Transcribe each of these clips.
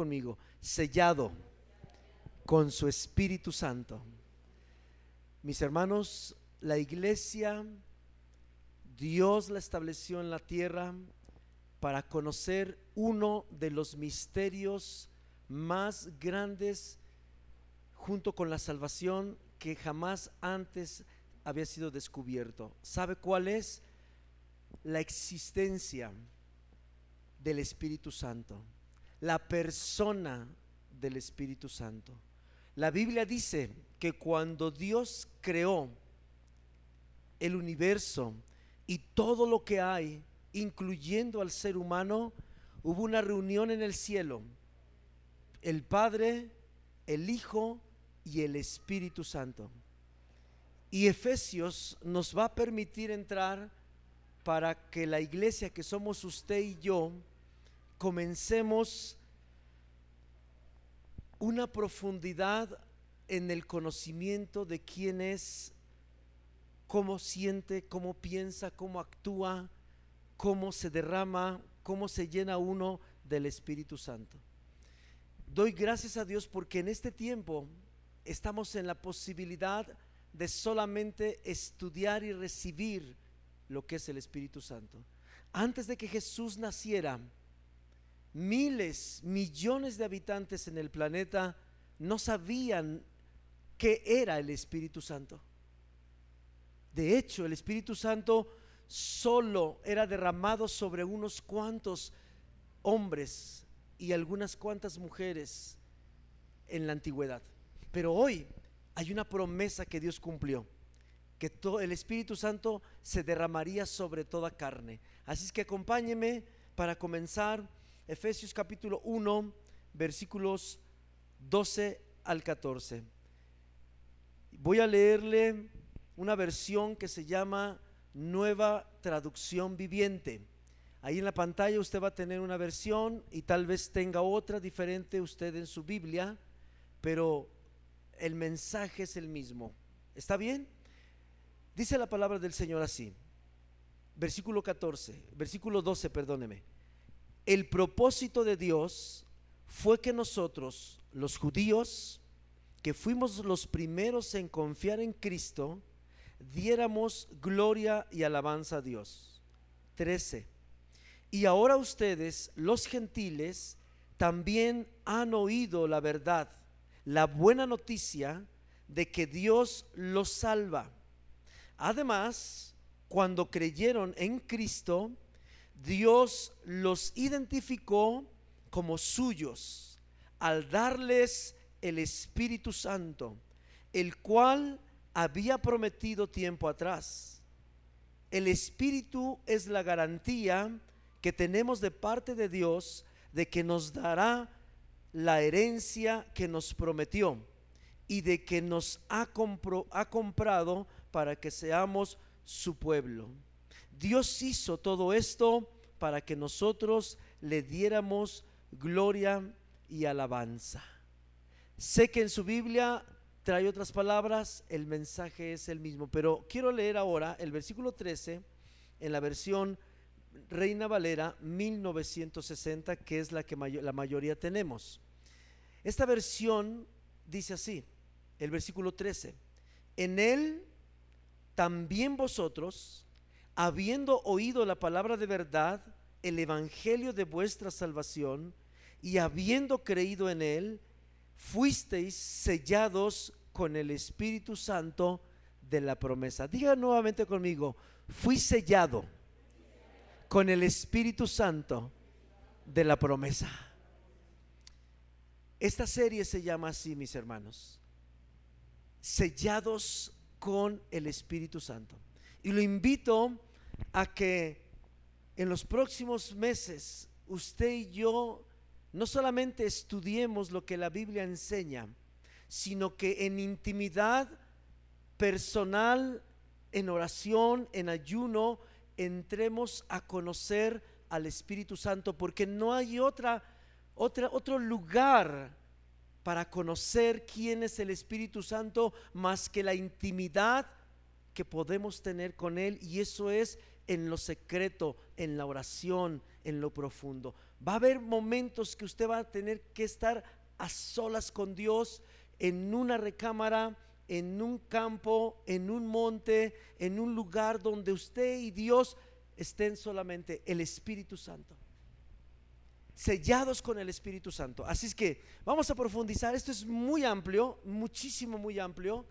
conmigo, sellado con su Espíritu Santo. Mis hermanos, la iglesia, Dios la estableció en la tierra para conocer uno de los misterios más grandes junto con la salvación que jamás antes había sido descubierto. ¿Sabe cuál es? La existencia del Espíritu Santo, la persona del Espíritu Santo. La Biblia dice que cuando Dios creó el universo y todo lo que hay, incluyendo al ser humano, hubo una reunión en el cielo. El Padre, el Hijo y el Espíritu Santo. Y Efesios nos va a permitir entrar para que la iglesia que somos usted y yo comencemos una profundidad en el conocimiento de quién es, cómo siente, cómo piensa, cómo actúa, cómo se derrama, cómo se llena uno del Espíritu Santo. Doy gracias a Dios porque en este tiempo estamos en la posibilidad de solamente estudiar y recibir lo que es el Espíritu Santo. Antes de que Jesús naciera, miles, millones de habitantes en el planeta no sabían qué era el Espíritu Santo. De hecho, el Espíritu Santo solo era derramado sobre unos cuantos hombres y algunas cuantas mujeres en la antigüedad. Pero hoy hay una promesa que Dios cumplió, que todo el Espíritu Santo se derramaría sobre toda carne. Así es que acompáñeme para comenzar Efesios capítulo 1, versículos 12 al 14. Voy a leerle una versión que se llama Nueva Traducción Viviente. Ahí en la pantalla usted va a tener una versión y tal vez tenga otra diferente usted en su Biblia, pero el mensaje es el mismo. ¿Está bien? Dice la palabra del Señor así. Versículo 14, versículo 12, perdóneme. El propósito de Dios fue que nosotros, los judíos, que fuimos los primeros en confiar en Cristo, diéramos gloria y alabanza a Dios. 13. Y ahora ustedes, los gentiles, también han oído la verdad la buena noticia de que Dios los salva. Además, cuando creyeron en Cristo, Dios los identificó como suyos al darles el Espíritu Santo, el cual había prometido tiempo atrás. El Espíritu es la garantía que tenemos de parte de Dios de que nos dará la herencia que nos prometió y de que nos ha, ha comprado para que seamos su pueblo. Dios hizo todo esto para que nosotros le diéramos gloria y alabanza. Sé que en su Biblia trae otras palabras, el mensaje es el mismo, pero quiero leer ahora el versículo 13 en la versión Reina Valera 1960, que es la que la mayoría tenemos. Esta versión dice así, el versículo 13, en él también vosotros, habiendo oído la palabra de verdad, el evangelio de vuestra salvación, y habiendo creído en él, fuisteis sellados con el Espíritu Santo de la promesa. Diga nuevamente conmigo, fui sellado con el Espíritu Santo de la promesa. Esta serie se llama así, mis hermanos, sellados con el Espíritu Santo. Y lo invito a que en los próximos meses usted y yo no solamente estudiemos lo que la Biblia enseña, sino que en intimidad personal, en oración, en ayuno, entremos a conocer al Espíritu Santo, porque no hay otra, otra, otro lugar para conocer quién es el Espíritu Santo más que la intimidad que podemos tener con Él, y eso es en lo secreto, en la oración, en lo profundo. Va a haber momentos que usted va a tener que estar a solas con Dios en una recámara, en un campo, en un monte, en un lugar donde usted y Dios estén solamente el Espíritu Santo. Sellados con el Espíritu Santo. Así es que vamos a profundizar. Esto es muy amplio, muchísimo, muy amplio.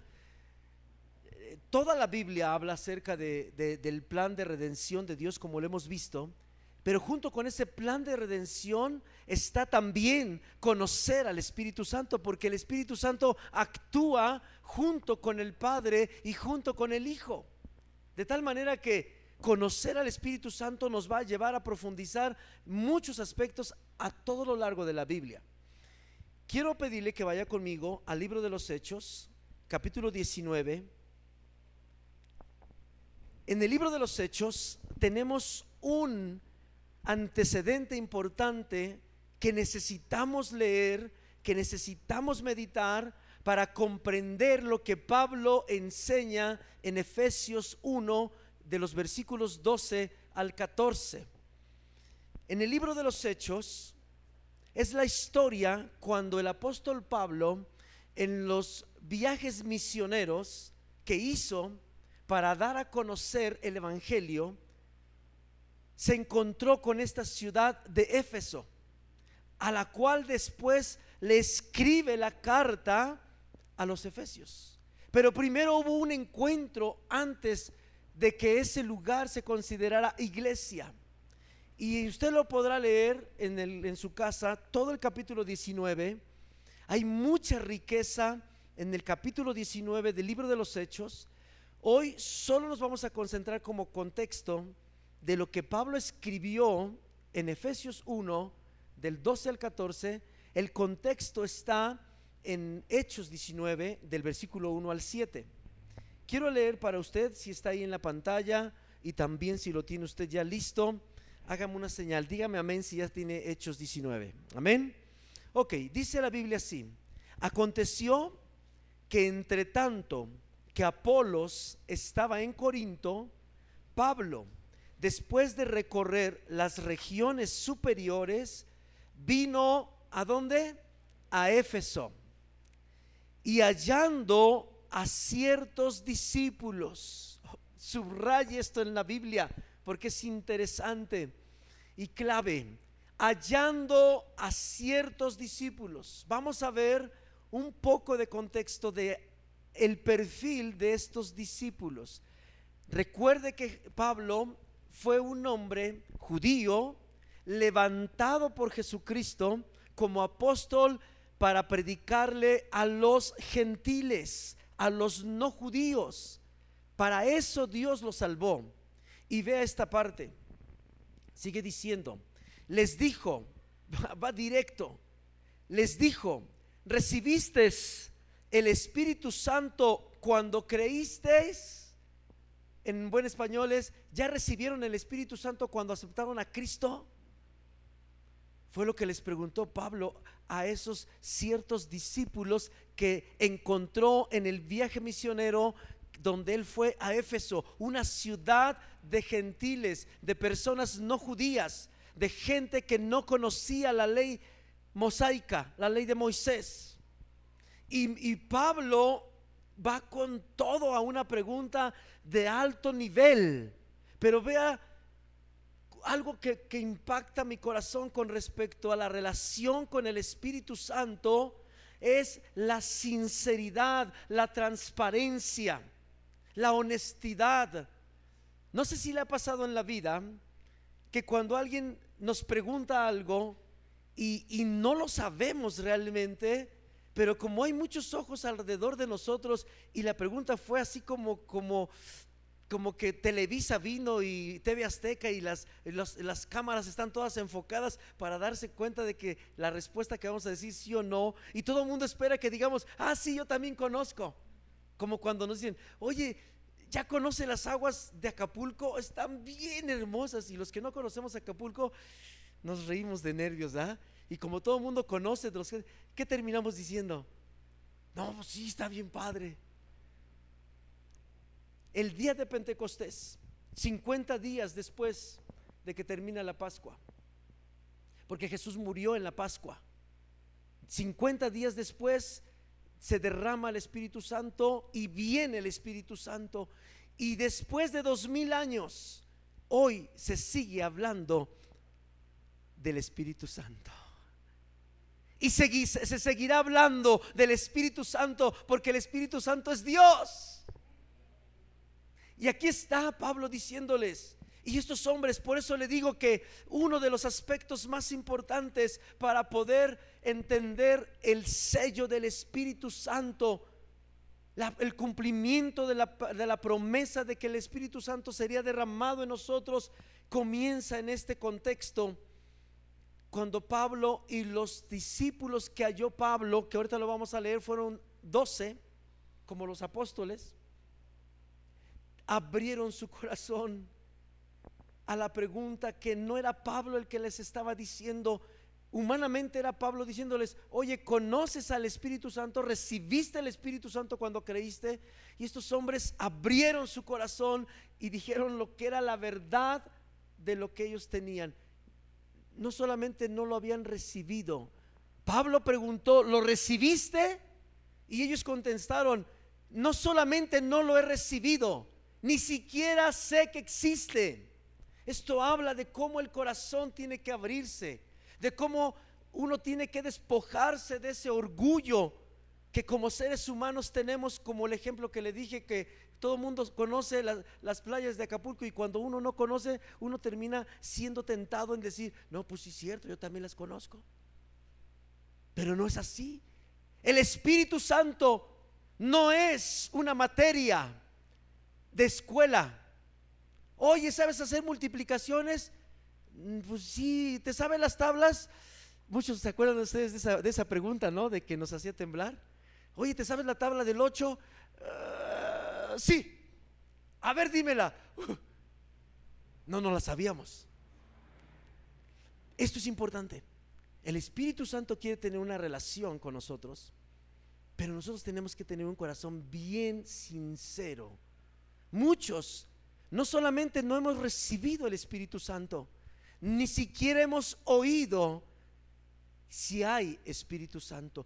Toda la Biblia habla acerca del plan de redención de Dios como lo hemos visto. Pero junto con ese plan de redención está también conocer al Espíritu Santo, porque el Espíritu Santo actúa junto con el Padre y junto con el Hijo. De tal manera que conocer al Espíritu Santo nos va a llevar a profundizar muchos aspectos a todo lo largo de la Biblia. Quiero pedirle que vaya conmigo al libro de los Hechos, capítulo 19. En el libro de los Hechos tenemos un antecedente importante que necesitamos leer, que necesitamos meditar para comprender lo que Pablo enseña en Efesios 1 de los versículos 12 al 14. En el libro de los Hechos es la historia cuando el apóstol Pablo en los viajes misioneros que hizo para dar a conocer el Evangelio, se encontró con esta ciudad de Éfeso, a la cual después le escribe la carta a los efesios. Pero primero hubo un encuentro antes de que ese lugar se considerara iglesia. Y usted lo podrá leer en, su casa, todo el capítulo 19. Hay mucha riqueza en el capítulo 19 del libro de los Hechos. Hoy solo nos vamos a concentrar como contexto de lo que Pablo escribió en Efesios 1, del 12 al 14, el contexto está en Hechos 19, del versículo 1 al 7. Quiero leer para usted, si está ahí en la pantalla, y también si lo tiene usted ya listo, hágame una señal, dígame amén si ya tiene Hechos 19. Amén. Ok, dice la Biblia así, aconteció que entre tanto que Apolos estaba en Corinto, Pablo, después de recorrer las regiones superiores, vino a dónde? A Éfeso. Y hallando a ciertos discípulos, subraye esto en la Biblia porque es interesante y clave, hallando a ciertos discípulos. Vamos a ver un poco de contexto de el perfil de estos discípulos. Recuerde que Pablo fue un hombre judío levantado por Jesucristo como apóstol para predicarle a los gentiles, a los no judíos. Para eso Dios lo salvó. Y vea esta parte. Sigue diciendo, les dijo, va directo, les dijo, ¿recibiste el Espíritu Santo cuando creísteis? en buen español es, ¿ya recibieron el Espíritu Santo cuando aceptaron a Cristo? Fue lo que les preguntó Pablo a esos ciertos discípulos que encontró en el viaje misionero donde él fue a Éfeso, una ciudad de gentiles, de personas no judías, de gente que no conocía la ley mosaica, la ley de Moisés. Y, Pablo va con todo a una pregunta de alto nivel. Pero vea algo que, impacta mi corazón con respecto a la relación con el Espíritu Santo es la sinceridad, la transparencia, la honestidad. No sé si le ha pasado en la vida que cuando alguien nos pregunta algo y, y no lo sabemos realmente, pero como hay muchos ojos alrededor de nosotros y la pregunta fue así como, como, como que Televisa vino y TV Azteca y las, las cámaras están todas enfocadas para darse cuenta de que la respuesta que vamos a decir sí o no, y todo el mundo espera que digamos, ah, sí, yo también conozco. Como cuando nos dicen, oye, ya conoce las aguas de Acapulco, están bien hermosas, y los que no conocemos Acapulco nos reímos de nervios, ¿ah? Y como todo el mundo conoce de los que, ¿qué terminamos diciendo? No, pues sí, está bien padre. El día de Pentecostés, 50 días después de que termina la Pascua, porque Jesús murió en la Pascua. 50 días después se derrama el Espíritu Santo y viene el Espíritu Santo. Y después de dos mil años, hoy se sigue hablando del Espíritu Santo. Y se seguirá hablando del Espíritu Santo porque el Espíritu Santo es Dios. Y aquí está Pablo diciéndoles, y estos hombres, por eso le digo que uno de los aspectos más importantes para poder entender el sello del Espíritu Santo, el cumplimiento de la, de la promesa de que el Espíritu Santo sería derramado en nosotros, comienza en este contexto. Cuando Pablo y los discípulos que halló Pablo, que ahorita lo vamos a leer, fueron doce, como los apóstoles, abrieron su corazón a la pregunta que no era Pablo el que les estaba diciendo, humanamente era Pablo diciéndoles, oye, ¿conoces al Espíritu Santo? ¿Recibiste el Espíritu Santo cuando creíste? Y estos hombres abrieron su corazón y dijeron lo que era la verdad de lo que ellos tenían. No solamente no lo habían recibido, Pablo preguntó, ¿lo recibiste? Y ellos contestaron, no solamente no lo he recibido, ni siquiera sé que existe. Esto habla de cómo el corazón tiene que abrirse, de cómo uno tiene que despojarse de ese orgullo que como seres humanos tenemos, como el ejemplo que le dije, que todo el mundo conoce las, playas de Acapulco y cuando uno no conoce, uno termina siendo tentado en decir, no, pues sí es cierto, yo también las conozco. Pero no es así. El Espíritu Santo no es una materia de escuela. Oye, ¿sabes hacer multiplicaciones? Mm, pues sí, ¿te saben las tablas? Muchos se acuerdan de ustedes de esa, pregunta, ¿no? De que nos hacía temblar. Oye, ¿te sabes la tabla del 8? Ah, sí. A ver, dímela. no, no la sabíamos. Esto es importante. El Espíritu Santo quiere tener una relación con nosotros, pero nosotros tenemos que tener un corazón bien sincero. Muchos no solamente no hemos recibido el Espíritu Santo, ni siquiera hemos oído si hay Espíritu Santo.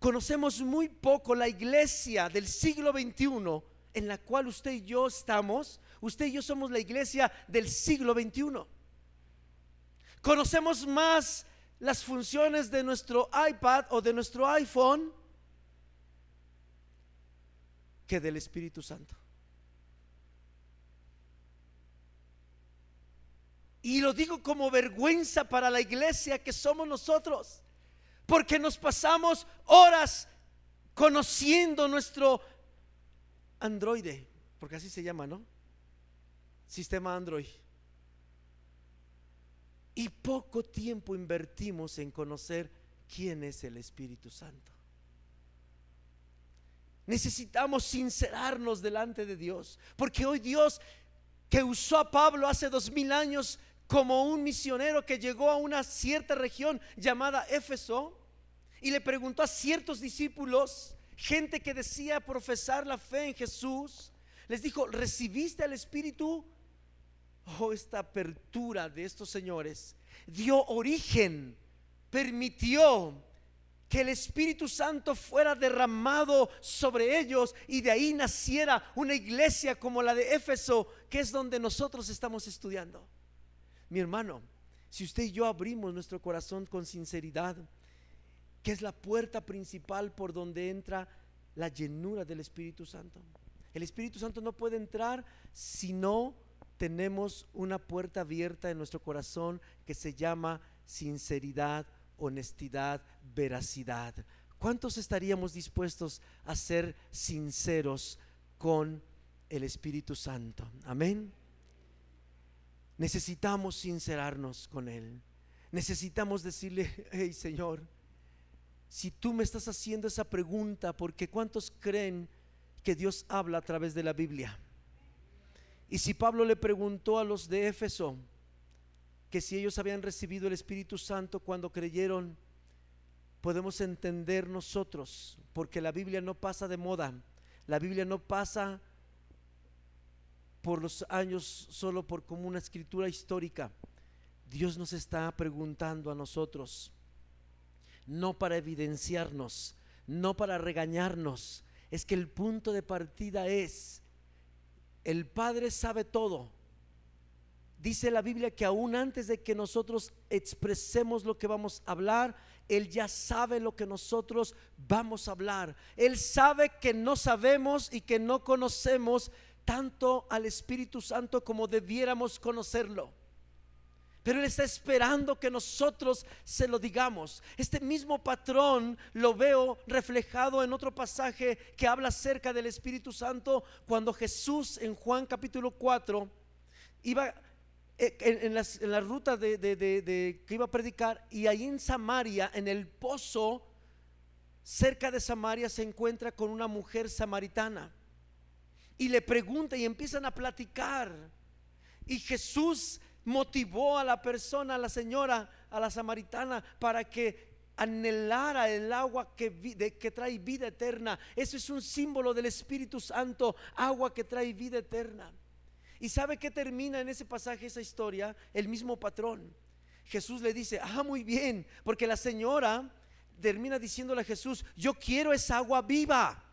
Conocemos muy poco la iglesia del siglo XXI en la cual usted y yo estamos. Usted y yo somos la iglesia del siglo XXI. Conocemos más las funciones de nuestro iPad o de nuestro iPhone que del Espíritu Santo. Y lo digo como vergüenza para la iglesia que somos nosotros, porque nos pasamos horas conociendo nuestro androide, porque así se llama, ¿no? Sistema Android. Y poco tiempo invertimos en conocer quién es el Espíritu Santo. Necesitamos sincerarnos delante de Dios, porque hoy Dios que usó a Pablo hace dos mil años como un misionero que llegó a una cierta región llamada Éfeso y le preguntó a ciertos discípulos, gente que decía profesar la fe en Jesús, les dijo, ¿recibiste al Espíritu? Oh, esta apertura de estos señores dio origen, permitió que el Espíritu Santo fuera derramado sobre ellos y de ahí naciera una iglesia como la de Éfeso, que es donde nosotros estamos estudiando. Mi hermano, si usted y yo abrimos nuestro corazón con sinceridad, que es la puerta principal por donde entra la llenura del Espíritu Santo. El Espíritu Santo no puede entrar si no tenemos una puerta abierta en nuestro corazón que se llama sinceridad, honestidad, veracidad. ¿Cuántos estaríamos dispuestos a ser sinceros con el Espíritu Santo? Amén. Necesitamos sincerarnos con Él. Necesitamos decirle, hey Señor, si tú me estás haciendo esa pregunta, porque ¿cuántos creen que Dios habla a través de la Biblia? Y si Pablo le preguntó a los de Éfeso que si ellos habían recibido el Espíritu Santo cuando creyeron, podemos entender nosotros, porque la Biblia no pasa de moda, la Biblia no pasa por los años solo por como una escritura histórica. Dios nos está preguntando a nosotros, no para evidenciarnos, no para regañarnos, es que el punto de partida es, el Padre sabe todo. Dice la Biblia que aún antes de que nosotros expresemos lo que vamos a hablar, Él ya sabe lo que nosotros vamos a hablar. Él sabe que no sabemos y que no conocemos tanto al Espíritu Santo como debiéramos conocerlo. Pero Él está esperando que nosotros se lo digamos. Este mismo patrón lo veo reflejado en otro pasaje que habla acerca del Espíritu Santo cuando Jesús en Juan capítulo 4 iba eh, en, la ruta de, que iba a predicar y ahí en Samaria, en el pozo, cerca de Samaria, se encuentra con una mujer samaritana y le pregunta y empiezan a platicar. Y Jesús motivó a la persona, a la señora, a la samaritana, para que anhelara el agua que, trae vida eterna. Eso es un símbolo del Espíritu Santo, agua que trae vida eterna. ¿Y sabe que termina en ese pasaje, esa historia? El mismo patrón. Jesús le dice, ah, muy bien, porque la señora termina diciéndole a Jesús, yo quiero esa agua viva.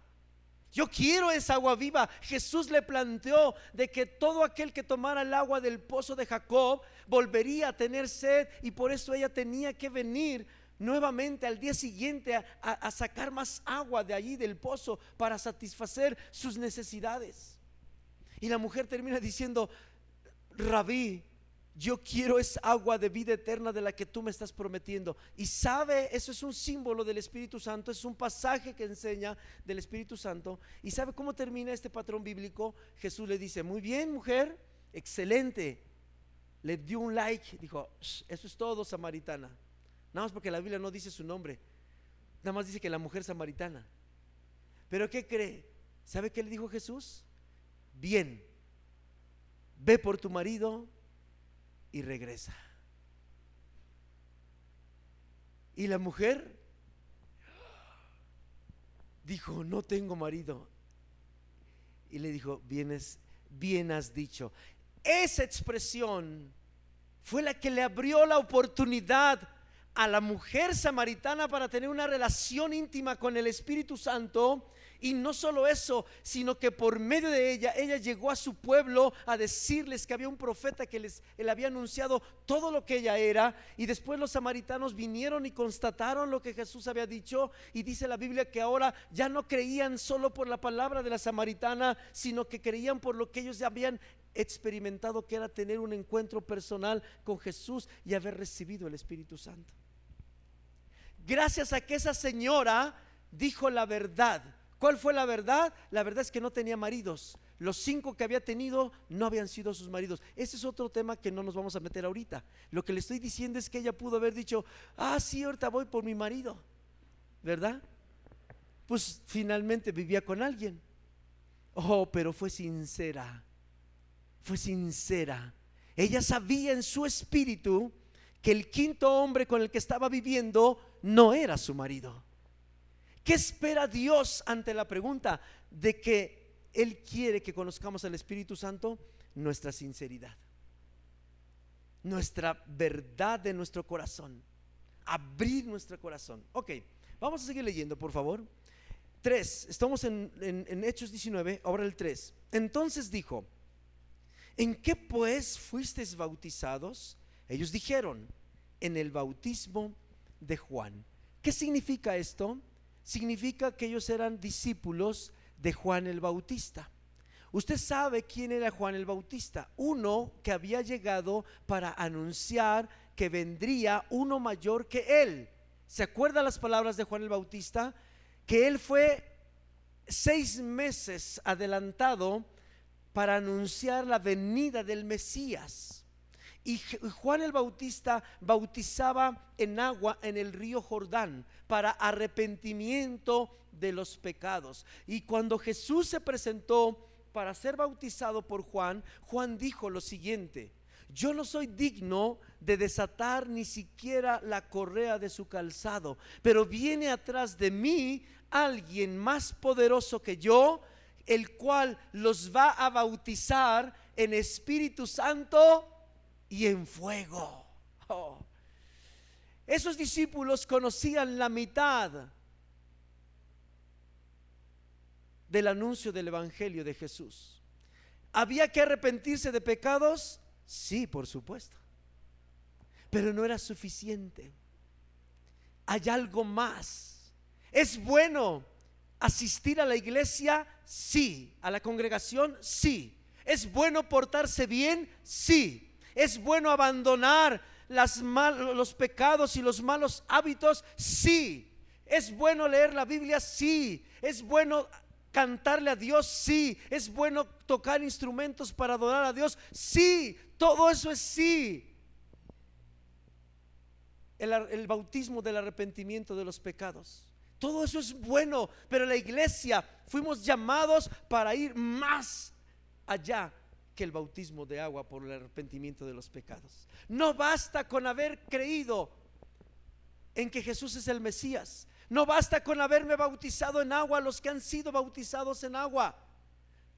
Yo quiero esa agua viva. Jesús le planteó de que todo aquel que tomara el agua del pozo de Jacob volvería a tener sed y por eso ella tenía que venir nuevamente al día siguiente a, sacar más agua de allí del pozo para satisfacer sus necesidades. Y la mujer termina diciendo, rabí, yo quiero esa agua de vida eterna de la que tú me estás prometiendo. Y sabe, eso es un símbolo del Espíritu Santo, es un pasaje que enseña del Espíritu Santo. Y sabe cómo termina este patrón bíblico. Jesús le dice, muy bien mujer, excelente. Le dio un like, dijo, eso es todo, samaritana. Nada más porque la Biblia no dice su nombre. Nada más dice que la mujer samaritana. Pero ¿qué cree? ¿Sabe qué le dijo Jesús? Bien, ve por tu marido y regresa. Y la mujer dijo, no tengo marido. Y le dijo, Vienes, bien has dicho. Esa expresión fue la que le abrió la oportunidad a la mujer samaritana para tener una relación íntima con el Espíritu Santo y no solo eso, sino que por medio de ella, ella llegó a su pueblo a decirles que había un profeta que les él había anunciado todo lo que ella era. Y después los samaritanos vinieron y constataron lo que Jesús había dicho. Y dice la Biblia que ahora ya no creían solo por la palabra de la samaritana, sino que creían por lo que ellos ya habían experimentado, que era tener un encuentro personal con Jesús y haber recibido el Espíritu Santo. Gracias a que esa señora dijo la verdad ¿Cuál fue la verdad? La verdad es que no tenía maridos. Los cinco que había tenido no habían sido sus maridos. Ese es otro tema que no nos vamos a meter ahorita. Lo que le estoy diciendo es que ella pudo haber dicho, ah, sí, ahorita voy por mi marido. ¿Verdad? Pues finalmente vivía con alguien. Oh, pero fue sincera. Fue sincera. Ella sabía en su espíritu que el quinto hombre con el que estaba viviendo no era su marido. ¿Qué espera Dios ante la pregunta de que Él quiere que conozcamos al Espíritu Santo? Nuestra sinceridad, nuestra verdad de nuestro corazón, abrir nuestro corazón. Ok, vamos a seguir leyendo, por favor. 3, estamos en, en Hechos 19, ahora el 3. Entonces dijo, ¿en qué pues fuisteis bautizados? Ellos dijeron, en el bautismo de Juan. ¿Qué significa esto? significa que ellos eran discípulos de Juan el Bautista. Usted sabe quién era Juan el Bautista, uno que había llegado para anunciar que vendría uno mayor que él. ¿Se acuerda las palabras de Juan el Bautista? Que él fue seis meses adelantado para anunciar la venida del Mesías. Y Juan el Bautista bautizaba en agua en el río Jordán para arrepentimiento de los pecados. Y cuando Jesús se presentó para ser bautizado por Juan, Juan dijo lo siguiente, yo no soy digno de desatar ni siquiera la correa de su calzado, pero viene atrás de mí alguien más poderoso que yo, el cual los va a bautizar en Espíritu Santo y en fuego. Oh. Esos discípulos conocían la mitad del anuncio del Evangelio de Jesús. ¿Había que arrepentirse de pecados? Sí, por supuesto. Pero no era suficiente. Hay algo más. ¿Es bueno asistir a la iglesia? Sí. ¿A la congregación? Sí. ¿Es bueno portarse bien? Sí. ¿Es bueno abandonar los pecados y los malos hábitos? Sí. ¿Es bueno leer la Biblia? Sí. ¿Es bueno cantarle a Dios, sí. Es bueno tocar instrumentos para adorar a Dios, sí. Todo eso es sí. El, bautismo del arrepentimiento de los pecados. Todo eso es bueno, pero la iglesia fuimos llamados para ir más allá que el bautismo de agua por el arrepentimiento de los pecados. No basta con haber creído en que Jesús es el Mesías. No basta con haberme bautizado en agua los que han sido bautizados en agua.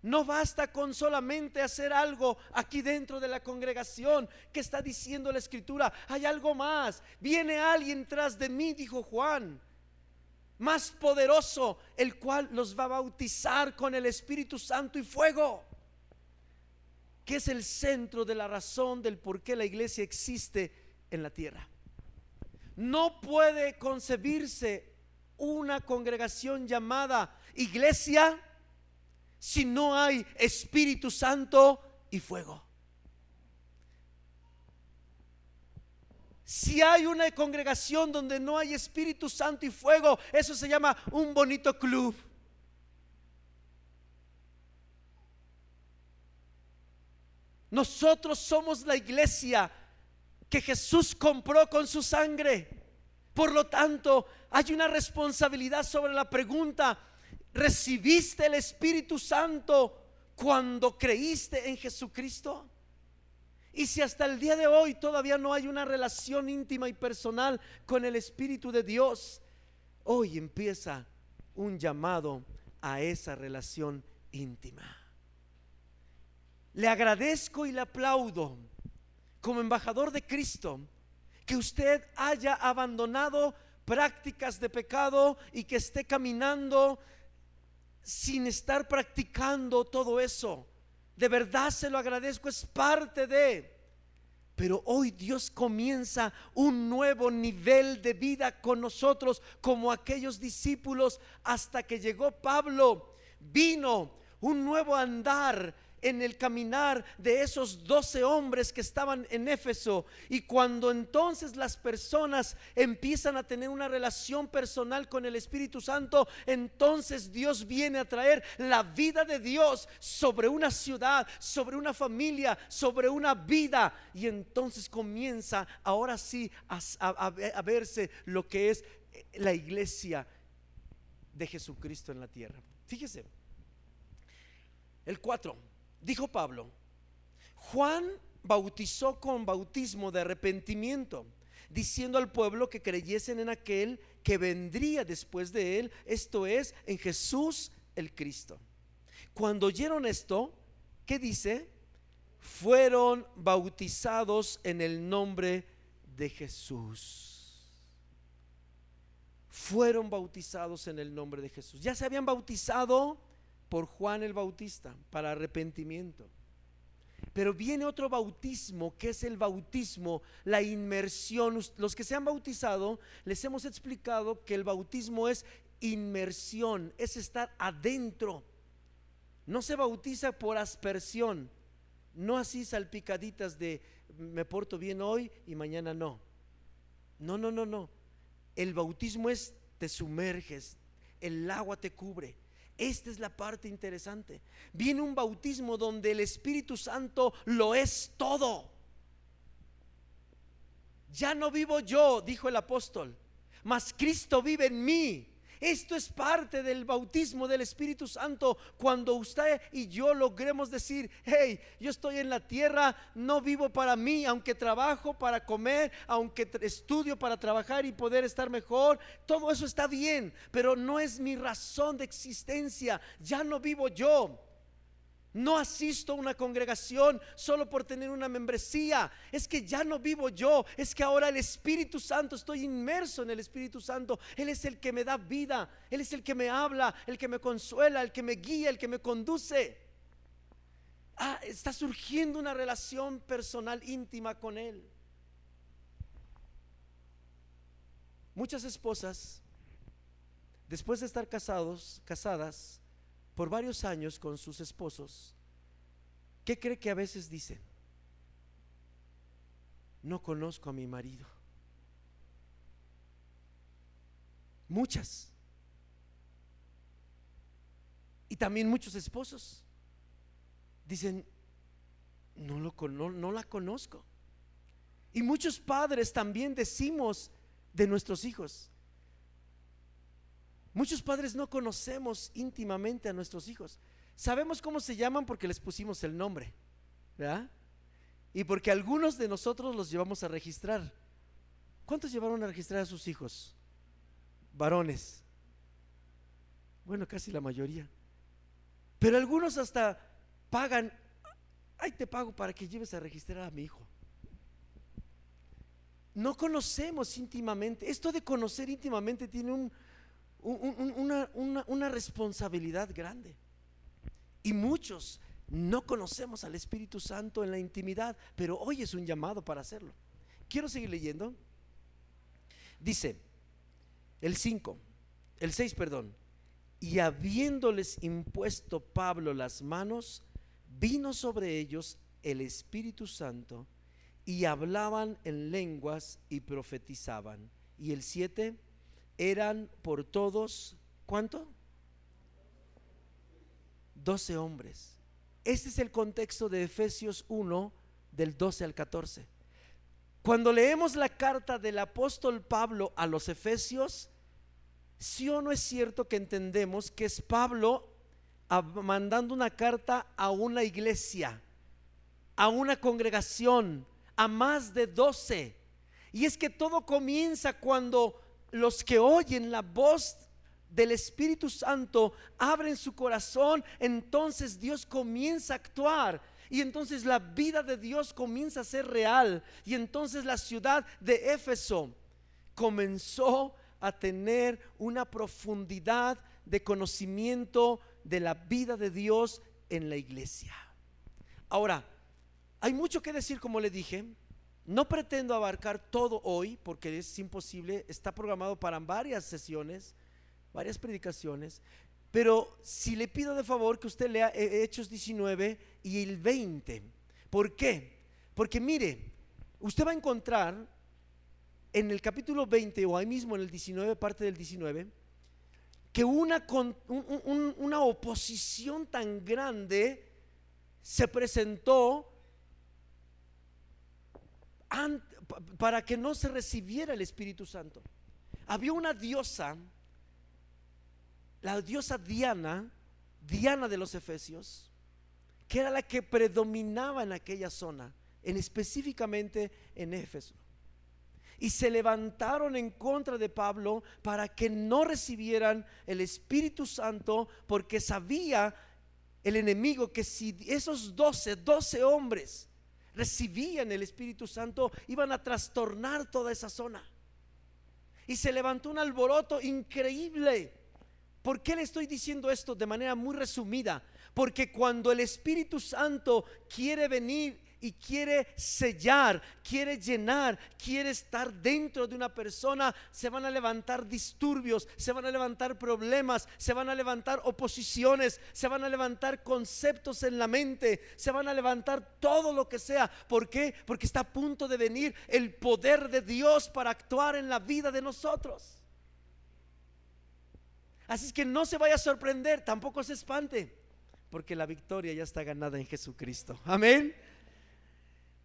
No basta con solamente hacer algo aquí dentro de la congregación que está diciendo la escritura. Hay algo más. Viene alguien tras de mí, dijo Juan, más poderoso, el cual los va a bautizar con el Espíritu Santo y fuego. Que es el centro de la razón del por qué la iglesia existe en la tierra. No puede concebirse una congregación llamada iglesia si no hay Espíritu Santo y fuego. Si hay una congregación donde no hay Espíritu Santo y fuego, eso se llama un bonito club. Nosotros somos la iglesia que Jesús compró con su sangre. Por lo tanto, hay una responsabilidad sobre la pregunta, ¿recibiste el Espíritu Santo cuando creíste en Jesucristo? Y si hasta el día de hoy todavía no hay una relación íntima y personal con el Espíritu de Dios, hoy empieza un llamado a esa relación íntima. Le agradezco y le aplaudo como embajador de Cristo que usted haya abandonado prácticas de pecado y que esté caminando sin estar practicando todo eso. De verdad se lo agradezco, es parte de... Pero hoy Dios comienza un nuevo nivel de vida con nosotros como aquellos discípulos hasta que llegó Pablo. Vino un nuevo andar en el caminar de esos doce hombres que estaban en Éfeso. Y cuando entonces las personas empiezan a tener una relación personal con el Espíritu Santo, entonces Dios viene a traer la vida de Dios sobre una ciudad, sobre una familia, sobre una vida. Y entonces comienza ahora sí a, verse lo que es la iglesia de Jesucristo en la tierra. Fíjese. El 4 dijo Pablo, Juan bautizó con bautismo de arrepentimiento, diciendo al pueblo que creyesen en aquel que vendría después de él, esto es, en Jesús el Cristo. Cuando oyeron esto, ¿qué dice? Fueron bautizados en el nombre de Jesús. Fueron bautizados en el nombre de Jesús. Ya se habían bautizado por Juan el Bautista para arrepentimiento. Pero viene otro bautismo que es el bautismo, la inmersión. Los que se han bautizado, les hemos explicado que el bautismo es inmersión, es estar adentro. No se bautiza por aspersión, no así salpicaditas de me porto bien hoy y mañana no. No, no, no, no. El bautismo es te sumerges, el agua te cubre esta es la parte interesante. Viene un bautismo donde el Espíritu Santo lo es todo. Ya no vivo yo, dijo el apóstol, mas Cristo vive en mí. Esto es parte del bautismo del Espíritu Santo. Cuando usted y yo logremos decir, hey, yo estoy en la tierra, no vivo para mí, aunque trabajo para comer, aunque estudio para trabajar y poder estar mejor, todo eso está bien, pero no es mi razón de existencia. Ya no vivo yo. No asisto a una congregación solo por tener una membresía. Es que ya no vivo yo. Es que ahora el Espíritu Santo, estoy inmerso en el Espíritu Santo. Él es el que me da vida. Él es el que me habla, el que me consuela, el que me guía, el que me conduce. Ah, está surgiendo una relación personal íntima con Él. Muchas esposas, después de estar casados, casadas, por varios años con sus esposos, ¿qué cree que a veces dicen? No conozco a mi marido. Muchas. Y también muchos esposos dicen, no, lo, no, no la conozco. Y muchos padres también decimos de nuestros hijos, Muchos padres no conocemos íntimamente a nuestros hijos. Sabemos cómo se llaman porque les pusimos el nombre, ¿verdad? Y porque algunos de nosotros los llevamos a registrar. ¿Cuántos llevaron a registrar a sus hijos? Varones. Bueno, casi la mayoría. Pero algunos hasta pagan, ay, te pago para que lleves a registrar a mi hijo. No conocemos íntimamente. Esto de conocer íntimamente tiene un, una, responsabilidad grande. Y muchos no conocemos al Espíritu Santo en la intimidad, pero hoy es un llamado para hacerlo. Quiero seguir leyendo. Dice el 5, el 6, perdón. Y habiéndoles impuesto Pablo las manos, vino sobre ellos el Espíritu Santo y hablaban en lenguas y profetizaban. Y el 7, eran por todos, ¿cuánto? 12 hombres. Este es el contexto de Efesios 1, del 12 al 14. Cuando leemos la carta del apóstol Pablo a los Efesios, sí o no es cierto que entendemos que es Pablo mandando una carta a una iglesia, a una congregación, a más de 12. Y es que todo comienza cuando los que oyen la voz del Espíritu Santo abren su corazón, entonces Dios comienza a actuar. Y entonces la vida de Dios comienza a ser real. Y entonces la ciudad de Éfeso comenzó a tener una profundidad de conocimiento de la vida de Dios en la iglesia. Ahora, hay mucho que decir, como le dije, no pretendo abarcar todo hoy porque es imposible, está programado para varias sesiones, varias predicaciones, pero si le pido de favor que usted lea Hechos 19 y el 20. ¿Por qué? Porque mire, usted va a encontrar en el capítulo 20 o ahí mismo en el 19, parte del 19, que una, una oposición tan grande se presentó para que no se recibiera el Espíritu Santo. Había una diosa, la diosa Diana, Diana de los Efesios, que era la que predominaba en aquella zona, en específicamente en Éfeso. Y se levantaron en contra de Pablo para que no recibieran el Espíritu Santo, porque sabía el enemigo que si esos doce, doce hombres recibían el Espíritu Santo, iban a trastornar toda esa zona. Y se levantó un alboroto increíble. ¿Por qué le estoy diciendo esto de manera muy resumida? Porque cuando el Espíritu Santo quiere venir y quiere sellar, quiere llenar, quiere estar dentro de una persona, se van a levantar disturbios, se van a levantar problemas, se van a levantar oposiciones, se van a levantar conceptos en la mente, se van a levantar todo lo que sea. ¿Por qué? Porque está a punto de venir el poder de Dios para actuar en la vida de nosotros. Así es que no se vaya a sorprender, tampoco se espante, porque la victoria ya está ganada en Jesucristo. Amén.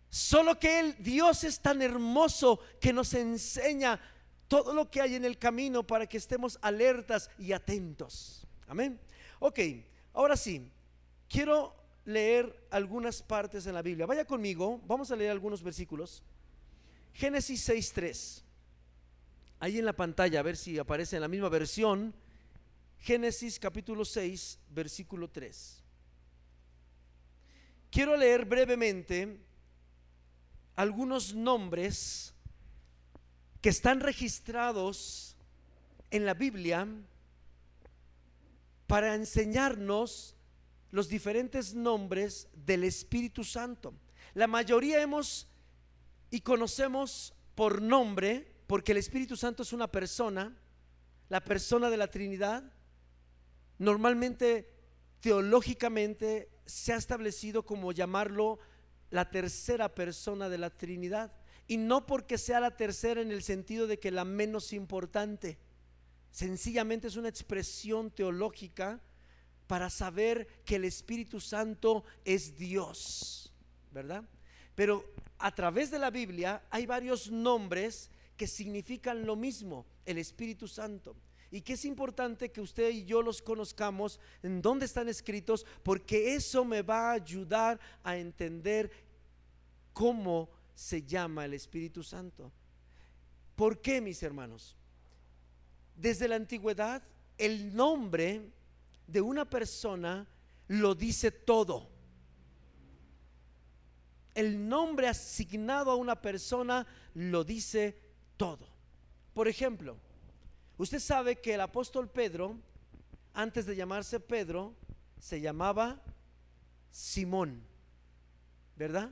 Solo que el Dios es tan hermoso que nos enseña todo lo que hay en el camino para que estemos alertas y atentos. Amén. Ok, ahora sí, quiero leer algunas partes en la Biblia. Vaya conmigo, vamos a leer algunos versículos. Génesis 6.3. Ahí en la pantalla, a ver si aparece en la misma versión. Génesis capítulo 6, versículo 3. quiero leer brevemente algunos nombres que están registrados en la Biblia para enseñarnos los diferentes nombres del Espíritu Santo. La mayoría hemos y conocemos por nombre, porque el Espíritu Santo es una persona, la persona de la Trinidad. Normalmente, teológicamente, se ha establecido como llamarlo la tercera persona de la Trinidad. Y no porque sea la tercera en el sentido de que la menos importante. Sencillamente es una expresión teológica para saber que el Espíritu Santo es Dios, ¿verdad? Pero a través de la Biblia hay varios nombres que significan lo mismo, el Espíritu Santo. Y que es importante que usted y yo los conozcamos en dónde están escritos, porque eso me va a ayudar a entender cómo se llama el Espíritu Santo. ¿Por qué, mis hermanos? Desde la antigüedad, el nombre de una persona lo dice todo. El nombre asignado a una persona lo dice todo. Por ejemplo, usted sabe que el apóstol Pedro, antes de llamarse Pedro, se llamaba Simón, ¿verdad?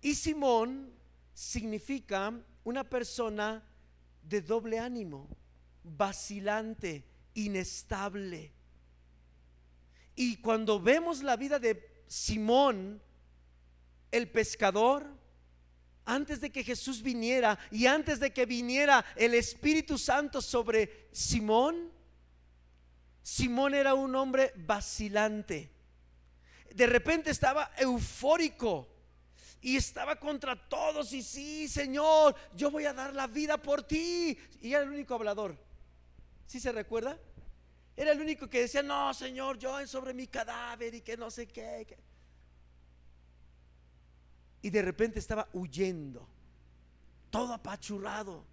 Y Simón significa una persona de doble ánimo, vacilante, inestable. Y cuando vemos la vida de Simón, el pescador, antes de que Jesús viniera y antes de que viniera el Espíritu Santo sobre Simón, Simón era un hombre vacilante. De repente estaba eufórico y estaba contra todos y sí, Señor, yo voy a dar la vida por ti. Y era el único hablador. ¿Sí se recuerda? Era el único que decía, no, Señor, yo sobre mi cadáver y que no sé qué. Y de repente estaba huyendo, todo apachurrado.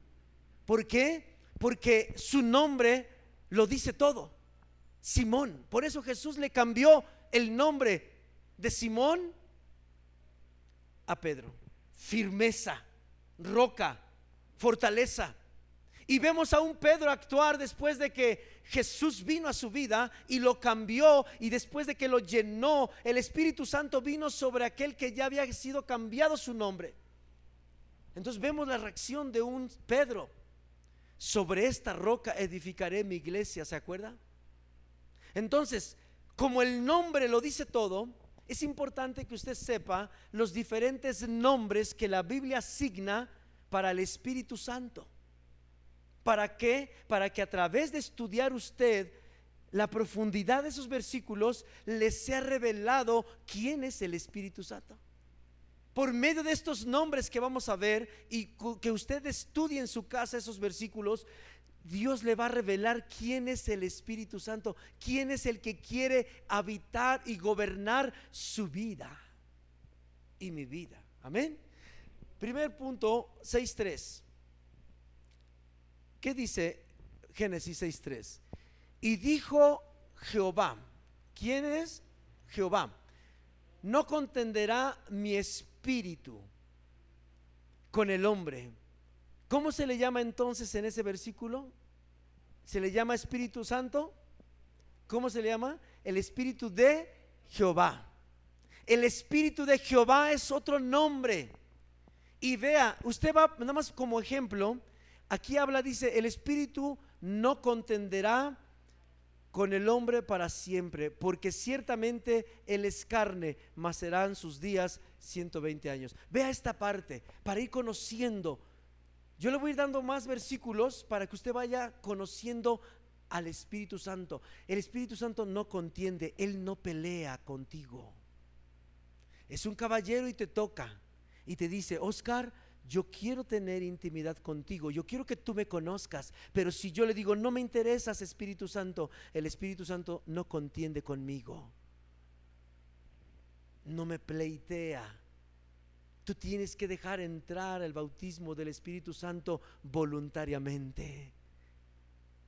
¿Por qué? Porque su nombre lo dice todo. Simón. Por eso Jesús le cambió el nombre de Simón a Pedro. Firmeza, roca, fortaleza. Y vemos a un Pedro actuar después de que Jesús vino a su vida y lo cambió y después de que lo llenó, el Espíritu Santo vino sobre aquel que ya había sido cambiado su nombre. Entonces vemos la reacción de un Pedro. Sobre esta roca edificaré mi iglesia, ¿se acuerda? Entonces, como el nombre lo dice todo, es importante que usted sepa los diferentes nombres que la Biblia asigna para el Espíritu Santo. ¿Para qué? Para que a través de estudiar usted la profundidad de esos versículos le sea revelado quién es el Espíritu Santo. Por medio de estos nombres que vamos a ver y que usted estudie en su casa esos versículos, Dios le va a revelar quién es el Espíritu Santo, quién es el que quiere habitar y gobernar su vida y mi vida. Amén. Primer punto, 6.3. ¿Qué dice Génesis 6.3? Y dijo Jehová, ¿quién es Jehová? No contenderá mi espíritu con el hombre ¿Cómo se le llama entonces en ese versículo? ¿Se le llama Espíritu Santo? ¿Cómo se le llama? El Espíritu de Jehová. El Espíritu de Jehová es otro nombre. Y vea, usted va, nada más como ejemplo, aquí habla, dice, el Espíritu no contenderá con el hombre para siempre, porque ciertamente él es carne, mas serán sus días 120 años. Vea esta parte para ir conociendo yo le voy a ir dando más versículos para que usted vaya conociendo al Espíritu Santo. El Espíritu Santo no contiende, Él no pelea contigo. Es un caballero y te toca y te dice, Oscar, yo quiero tener intimidad contigo, yo quiero que tú me conozcas, pero si yo le digo, no me interesas, Espíritu Santo, el Espíritu Santo no contiende conmigo, no me pleitea Tú tienes que dejar entrar el bautismo del Espíritu Santo voluntariamente.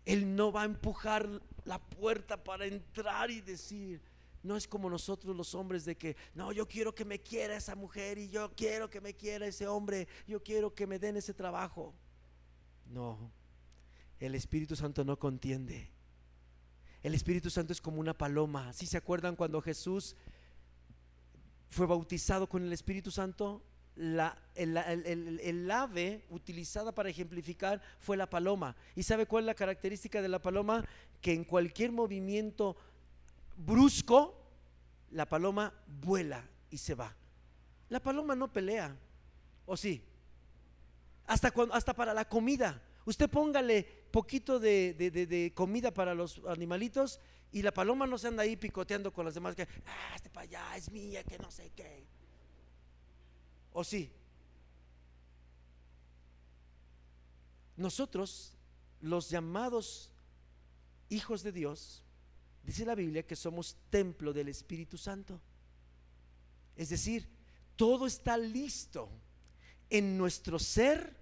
Él no va a empujar la puerta para entrar y decir, no es como nosotros los hombres de que, no, yo quiero que me quiera esa mujer y yo quiero que me quiera ese hombre, yo quiero que me den ese trabajo. No, el Espíritu Santo no contiende. El Espíritu Santo es como una paloma. ¿Sí se acuerdan cuando Jesús fue bautizado con el Espíritu Santo? La, el, el, ave utilizada para ejemplificar fue la paloma. ¿Y sabe cuál es la característica de la paloma? Que en cualquier movimiento brusco, la paloma vuela y se va. La paloma no pelea, ¿o sí? Hasta, cuando, hasta para la comida. Usted póngale poquito de, comida para los animalitos y la paloma no se anda ahí picoteando con las demás que, ah, este para allá es mía, que no sé qué. ¿O sí? Nosotros, los llamados hijos de Dios, dice la Biblia que somos templo del Espíritu Santo. Es decir, todo está listo en nuestro ser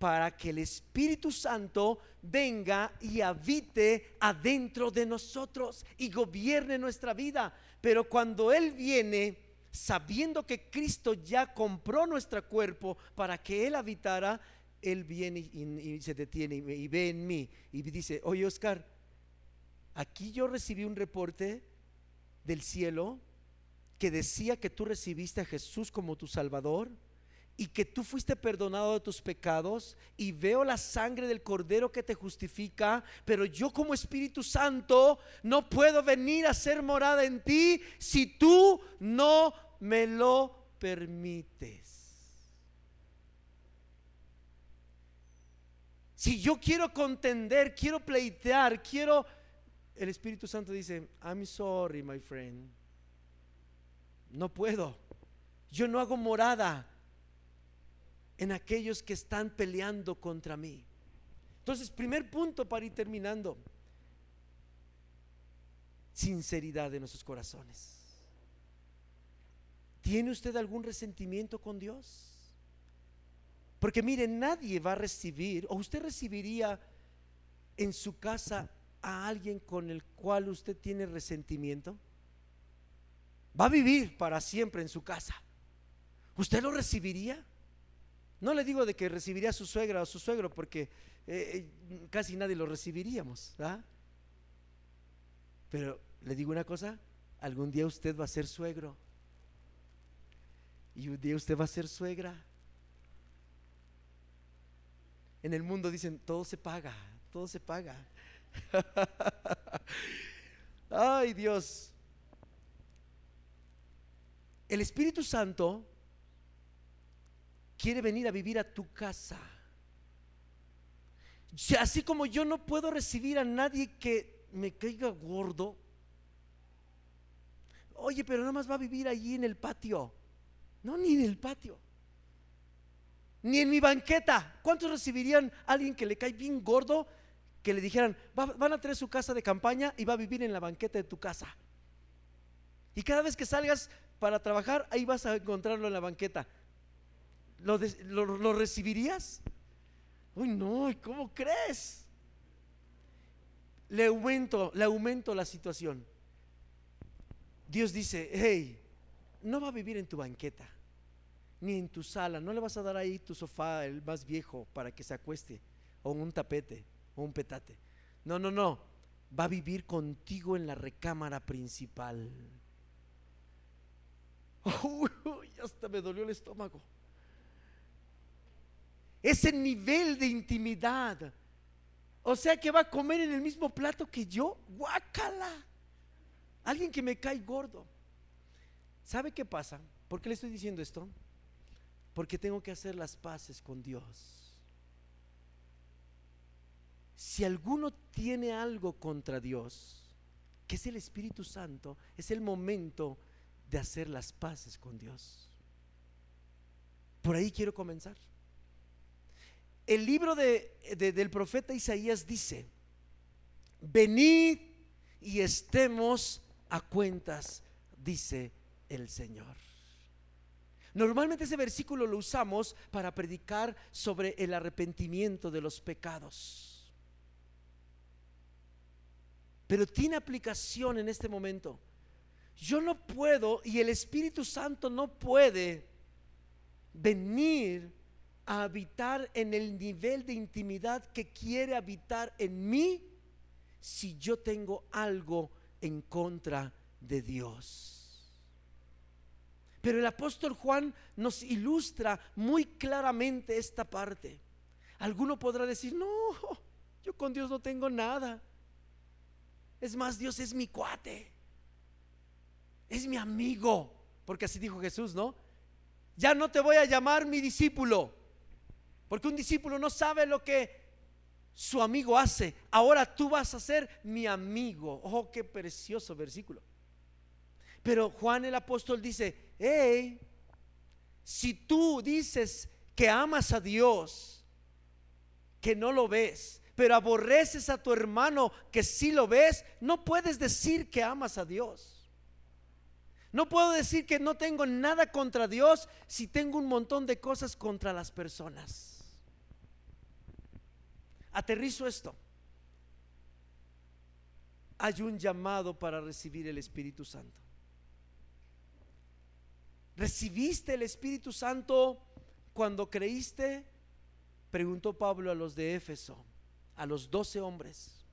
para que el Espíritu Santo venga y habite adentro de nosotros y gobierne nuestra vida. Pero cuando Él viene, sabiendo que Cristo ya compró nuestro cuerpo para que Él habitara, Él viene y, se detiene y, y, ve en mí y dice, oye Oscar, aquí yo recibí un reporte del cielo que decía que tú recibiste a Jesús como tu Salvador y que tú fuiste perdonado de tus pecados y veo la sangre del cordero que te justifica, pero yo como Espíritu Santo no puedo venir a ser morada en ti si tú no me lo permites. Si yo quiero contender, quiero pleitear, quiero... El Espíritu Santo dice, I'm sorry, my friend. No puedo. Yo no hago morada en aquellos que están peleando contra mí. Entonces, primer punto para ir terminando, sinceridad de nuestros corazones. ¿Tiene usted algún resentimiento con Dios? Porque mire, nadie va a recibir, o usted recibiría en su casa a alguien con el cual usted tiene resentimiento. Va a vivir para siempre en su casa. ¿Usted lo recibiría? No le digo de que recibiría a su suegra o su suegro porque eh, eh, casi nadie lo recibiríamos. Pero le digo una cosa, algún día usted va a ser suegro. Y un día usted va a ser suegra. En el mundo dicen, todo se paga, todo se paga. Ay Dios. El Espíritu Santo quiere venir a vivir a tu casa. Así como yo no puedo recibir a nadie que me caiga gordo. Oye, pero nada más va a vivir allí en el patio. No, ni en el patio. Ni en mi banqueta. ¿Cuántos recibirían a alguien que le cae bien gordo? Que le dijeran, van a tener su casa de campaña y va a vivir en la banqueta de tu casa. Y cada vez que salgas para trabajar, ahí vas a encontrarlo en la banqueta. ¿Lo, recibirías? Uy, no, ¿cómo crees? Le aumento, le aumento la situación. Dios dice, hey, no va a vivir en tu banqueta, ni en tu sala, no le vas a dar ahí tu sofá, el más viejo, para que se acueste, o un tapete, o un petate. No, no, no, va a vivir contigo en la recámara principal. Uy, hasta me dolió el estómago ese nivel de intimidad. O sea que va a comer en el mismo plato que yo. Guácala. Alguien que me cae gordo. ¿Sabe qué pasa? ¿Por qué le estoy diciendo esto? Porque tengo que hacer las paces con Dios. Si alguno tiene algo contra Dios, que es el Espíritu Santo, es el momento de hacer las paces con Dios. Por ahí quiero comenzar el libro del profeta Isaías dice, venid y estemos a cuentas, dice el Señor. Normalmente ese versículo lo usamos para predicar sobre el arrepentimiento de los pecados. Pero tiene aplicación en este momento. Yo no puedo y el Espíritu Santo no puede venir habitar en el nivel de intimidad que quiere habitar en mí si yo tengo algo en contra de Dios. Pero el apóstol Juan nos ilustra muy claramente esta parte. Alguno podrá decir, no, yo con Dios no tengo nada. Es más, Dios es mi cuate. Es mi amigo. Porque así dijo Jesús, ¿no? Ya no te voy a llamar mi discípulo. Porque un discípulo no sabe lo que su amigo hace. Ahora tú vas a ser mi amigo. Oh, qué precioso versículo. Pero Juan el apóstol dice, hey, si tú dices que amas a Dios, que no lo ves, pero aborreces a tu hermano que sí lo ves, no puedes decir que amas a Dios. No puedo decir que no tengo nada contra Dios si tengo un montón de cosas contra las personas. Aterrizo esto. Hay un llamado para recibir el Espíritu Santo. ¿Recibiste el Espíritu Santo cuando creíste? Preguntó Pablo a los de Éfeso, a los doce hombres,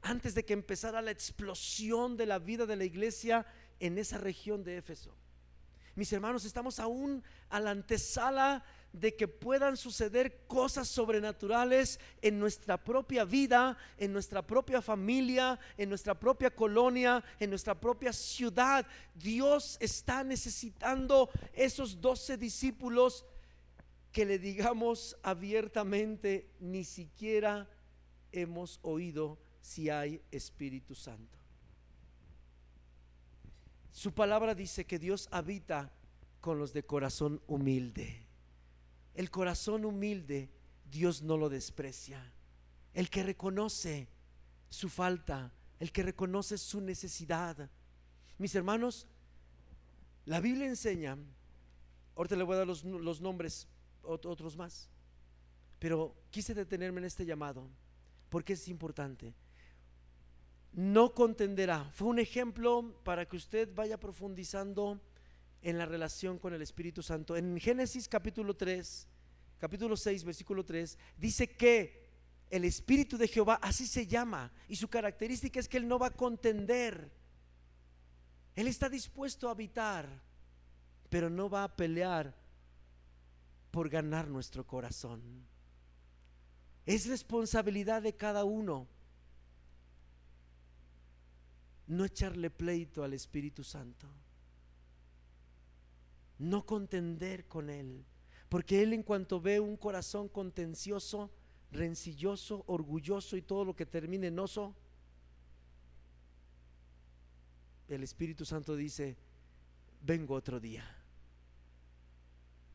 antes de que empezara la explosión de la vida de la iglesia en esa región de Éfeso. Mis hermanos, estamos aún a la antesala de que puedan suceder cosas sobrenaturales en nuestra propia vida, en nuestra propia familia, en nuestra propia colonia, en nuestra propia ciudad. Dios está necesitando esos doce discípulos que le digamos abiertamente, ni siquiera hemos oído si hay Espíritu Santo. Su palabra dice que Dios habita con los de corazón humilde. El corazón humilde, Dios no lo desprecia. El que reconoce su falta, el que reconoce su necesidad. Mis hermanos, la Biblia enseña, ahorita le voy a dar los, los nombres, otros más, pero quise detenerme en este llamado porque es importante. No contenderá. Fue un ejemplo para que usted vaya profundizando en la relación con el Espíritu Santo. En Génesis capítulo 3, capítulo 6, versículo 3, dice que el Espíritu de Jehová, así se llama, y su característica es que Él no va a contender. Él está dispuesto a habitar, pero no va a pelear por ganar nuestro corazón. Es responsabilidad de cada uno no echarle pleito al Espíritu Santo no contender con Él. Porque Él en cuanto ve un corazón contencioso, rencilloso, orgulloso y todo lo que termine en oso, el Espíritu Santo dice, vengo otro día,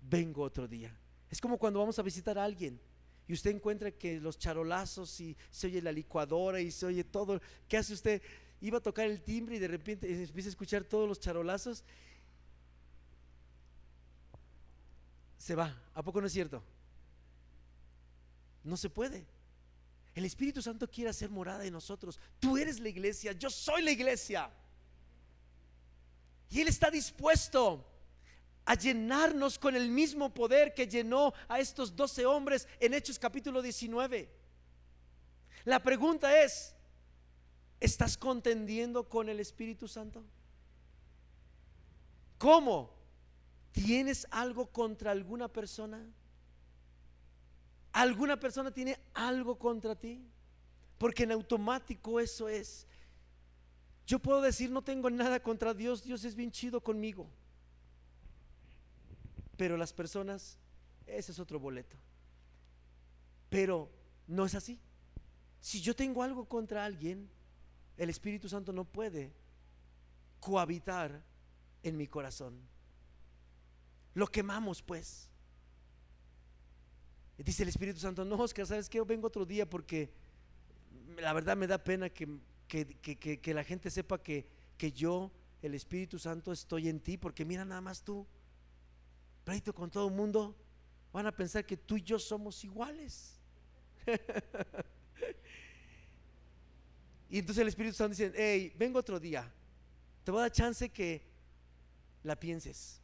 vengo otro día. Es como cuando vamos a visitar a alguien y usted encuentra que los charolazos y se oye la licuadora y se oye todo. ¿Qué hace usted? Iba a tocar el timbre y de repente empieza a escuchar todos los charolazos se va. ¿A poco no es cierto? No se puede. El Espíritu Santo quiere hacer morada en nosotros. Tú eres la iglesia, yo soy la iglesia. Y Él está dispuesto a llenarnos con el mismo poder que llenó a estos doce hombres en Hechos capítulo 19. La pregunta es, ¿estás contendiendo con el Espíritu Santo? ¿Cómo? ¿Tienes algo contra alguna persona? ¿Alguna persona tiene algo contra ti? Porque en automático eso es. Yo puedo decir, no tengo nada contra Dios, Dios es bien chido conmigo. Pero las personas, ese es otro boleto. Pero no es así. Si yo tengo algo contra alguien, el Espíritu Santo no puede cohabitar en mi corazón. Lo quemamos, pues. Dice el Espíritu Santo, no, Oscar, ¿sabes qué? Yo vengo otro día porque la verdad me da pena que, la gente sepa que, que yo, el Espíritu Santo, estoy en ti, porque mira nada más tú, pleito con todo el mundo, van a pensar que tú y yo somos iguales. y entonces el Espíritu Santo dice, hey, vengo otro día, Te voy a dar chance que la pienses.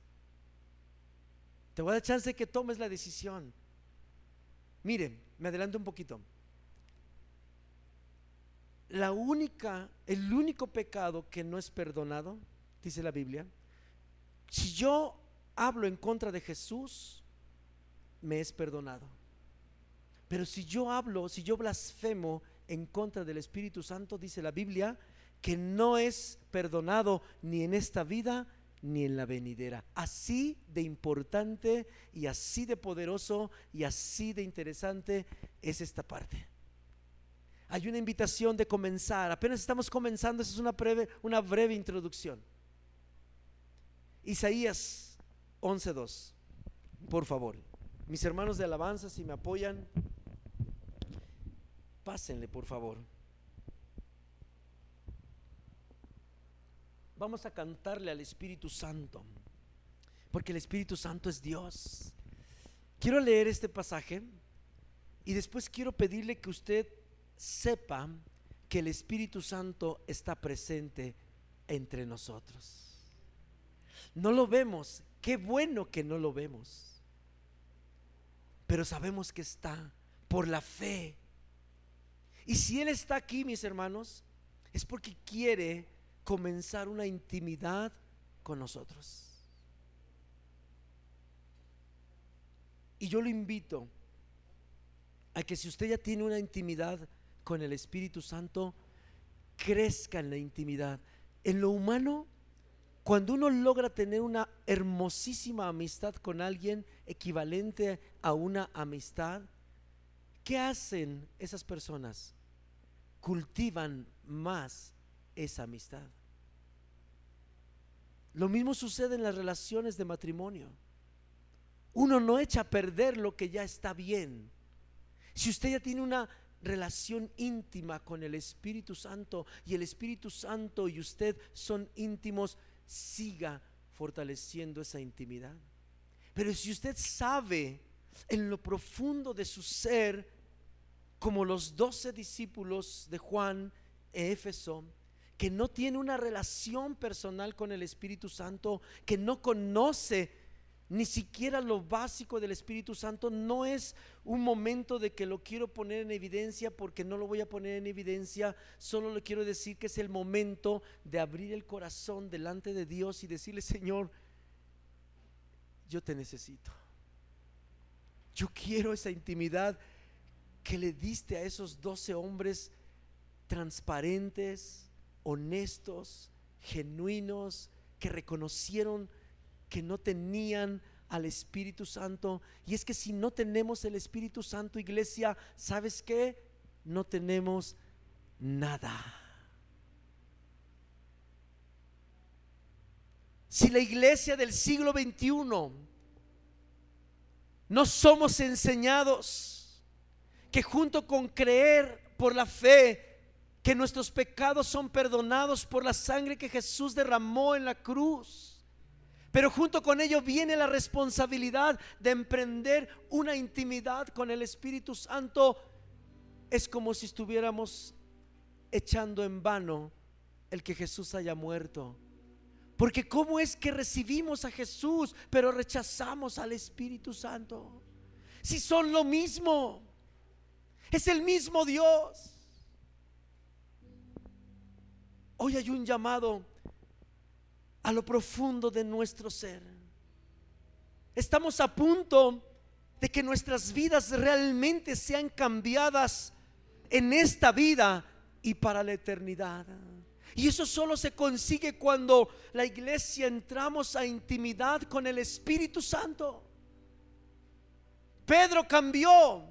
Te voy a dar chance que tomes la decisión. Miren, me adelanto un poquito. La única, el único pecado que no es perdonado, dice la Biblia, si yo hablo en contra de Jesús, me es perdonado. Pero si yo hablo, si yo blasfemo en contra del Espíritu Santo, dice la Biblia, que no es perdonado ni en esta vida ni en la venidera. Así de importante y así de poderoso y así de interesante es esta parte. Hay una invitación de comenzar, apenas estamos comenzando, esa es una breve, una breve introducción. Isaías 11.2, por favor. Mis hermanos de alabanza, si me apoyan, pásenle, por favor. Vamos a cantarle al Espíritu Santo, porque el Espíritu Santo es Dios. Quiero leer este pasaje y después quiero pedirle que usted sepa que el Espíritu Santo está presente entre nosotros. No lo vemos, qué bueno que no lo vemos, pero sabemos que está por la fe. Y si Él está aquí, mis hermanos, es porque quiere comenzar una intimidad con nosotros. Y yo lo invito a que si usted ya tiene una intimidad con el Espíritu Santo, crezca en la intimidad. En lo humano, cuando uno logra tener una hermosísima amistad con alguien equivalente a una amistad, ¿qué hacen esas personas? Cultivan más esa amistad. Lo mismo sucede en las relaciones de matrimonio. Uno no echa a perder lo que ya está bien. Si usted ya tiene una relación íntima con el Espíritu Santo y el Espíritu Santo y usted son íntimos, siga fortaleciendo esa intimidad. Pero si usted sabe en lo profundo de su ser, como los doce discípulos de Juan e Éfeso, que no tiene una relación personal con el Espíritu Santo, que no conoce ni siquiera lo básico del Espíritu Santo, no es un momento de que lo quiero poner en evidencia porque no lo voy a poner en evidencia, solo le quiero decir que es el momento de abrir el corazón delante de Dios y decirle, Señor, yo te necesito. Yo quiero esa intimidad que le diste a esos doce hombres transparentes, honestos, genuinos, que reconocieron que no tenían al Espíritu Santo. Y es que si no tenemos el Espíritu Santo, iglesia, ¿sabes qué? No tenemos nada. Si la iglesia del siglo XXI no somos enseñados que junto con creer por la fe que nuestros pecados son perdonados por la sangre que Jesús derramó en la cruz. Pero junto con ello viene la responsabilidad de emprender una intimidad con el Espíritu Santo. Es como si estuviéramos echando en vano el que Jesús haya muerto. Porque ¿cómo es que recibimos a Jesús pero rechazamos al Espíritu Santo? Si son lo mismo, es el mismo Dios. Hoy hay un llamado a lo profundo de nuestro ser. Estamos a punto de que nuestras vidas realmente sean cambiadas en esta vida y para la eternidad. Y eso solo se consigue cuando la iglesia entramos a intimidad con el Espíritu Santo. Pedro cambió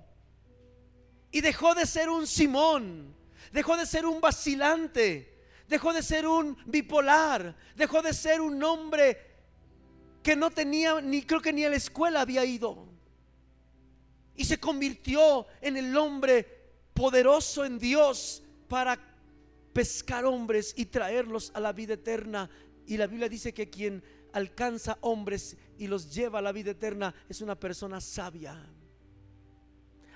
y dejó de ser un Simón, dejó de ser un vacilante, dejó de ser un bipolar, dejó de ser un hombre que no tenía, ni creo que ni a la escuela había ido. Y se convirtió en el hombre poderoso en Dios para pescar hombres y traerlos a la vida eterna. Y la Biblia dice que quien alcanza hombres y los lleva a la vida eterna es una persona sabia.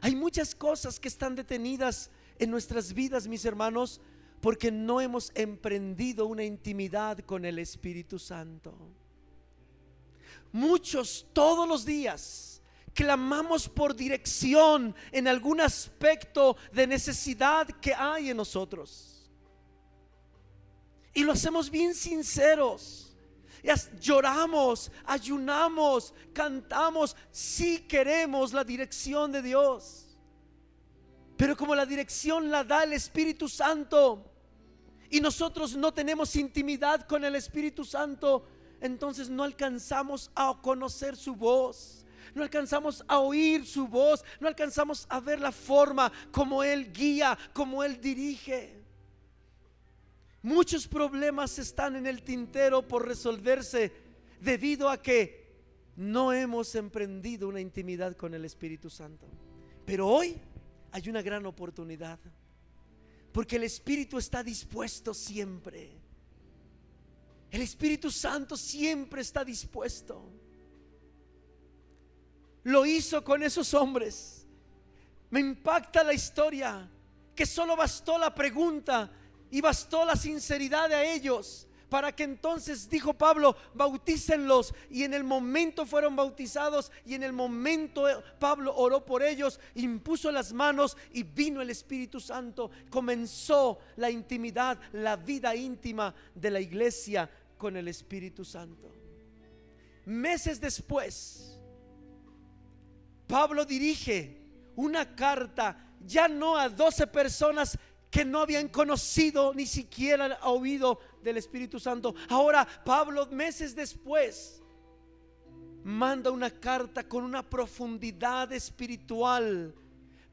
Hay muchas cosas que están detenidas en nuestras vidas, mis hermanos, porque no hemos emprendido una intimidad con el Espíritu Santo. Muchos todos los días clamamos por dirección en algún aspecto de necesidad que hay en nosotros. Y lo hacemos bien sinceros. Lloramos, ayunamos, cantamos, si queremos la dirección de Dios. Pero como la dirección la da el Espíritu Santo y nosotros no tenemos intimidad con el Espíritu Santo, entonces no alcanzamos a conocer su voz. No alcanzamos a oír su voz, no alcanzamos a ver la forma como Él guía, como Él dirige. Muchos problemas están en el tintero por resolverse debido a que no hemos emprendido una intimidad con el Espíritu Santo. Pero hoy hay una gran oportunidad. Porque el Espíritu está dispuesto siempre. El Espíritu Santo siempre está dispuesto. Lo hizo con esos hombres. Me impacta la historia que solo bastó la pregunta y bastó la sinceridad de ellos para que entonces, dijo Pablo, bautícenlos. Y en el momento fueron bautizados y en el momento Pablo oró por ellos, impuso las manos y vino el Espíritu Santo. Comenzó la intimidad, la vida íntima de la iglesia con el Espíritu Santo. Meses después, Pablo dirige una carta ya no a 12 personas que no habían conocido ni siquiera oído del Espíritu Santo. Ahora Pablo, meses después, manda una carta con una profundidad espiritual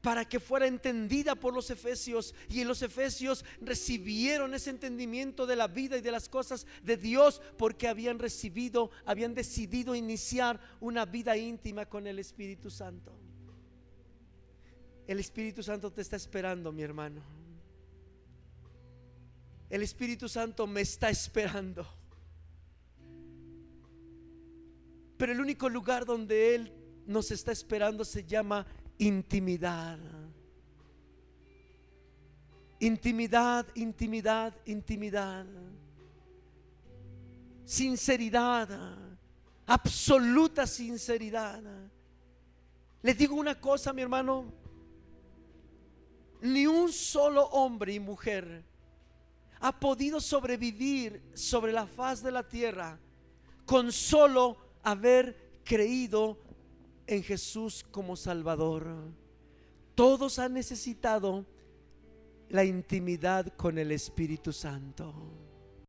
para que fuera entendida por los efesios. Y los efesios recibieron ese entendimiento de la vida y de las cosas de Dios porque habían recibido, habían decidido iniciar una vida íntima con el Espíritu Santo. El Espíritu Santo te está esperando, mi hermano. El Espíritu Santo me está esperando. Pero el único lugar donde Él nos está esperando se llama intimidad. Intimidad, intimidad, intimidad. Sinceridad, absoluta sinceridad. Les digo una cosa, mi hermano. Ni un solo hombre y mujer ha podido sobrevivir sobre la faz de la tierra con solo haber creído en Jesús como Salvador. Todos han necesitado la intimidad con el Espíritu Santo.